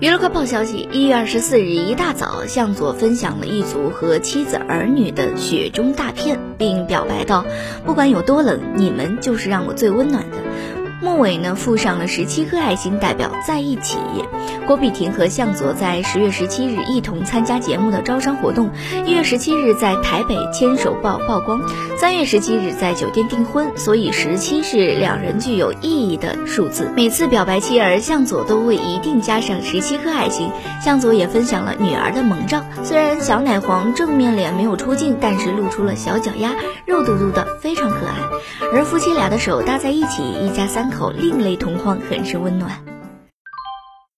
娱乐快报消息：一月二十四日一大早，向佐分享了一组和妻子儿女的雪中大片，并表白道：“不管有多冷，你们就是让我最温暖的。”末尾呢附上了十七颗爱心，代表在一起。郭碧婷和向佐在十月十七日一同参加节目的招商活动，一月十七日在台北牵手曝曝光，三月十七日在酒店订婚，所以十七是两人具有意义的数字。每次表白妻儿，向佐都会一定加上十七颗爱心。向佐也分享了女儿的萌照，虽然小奶黄正面脸没有出镜，但是露出了小脚丫，肉嘟嘟的，非常可爱。而夫妻俩的手搭在一起，一家三口另类同框，很是温暖。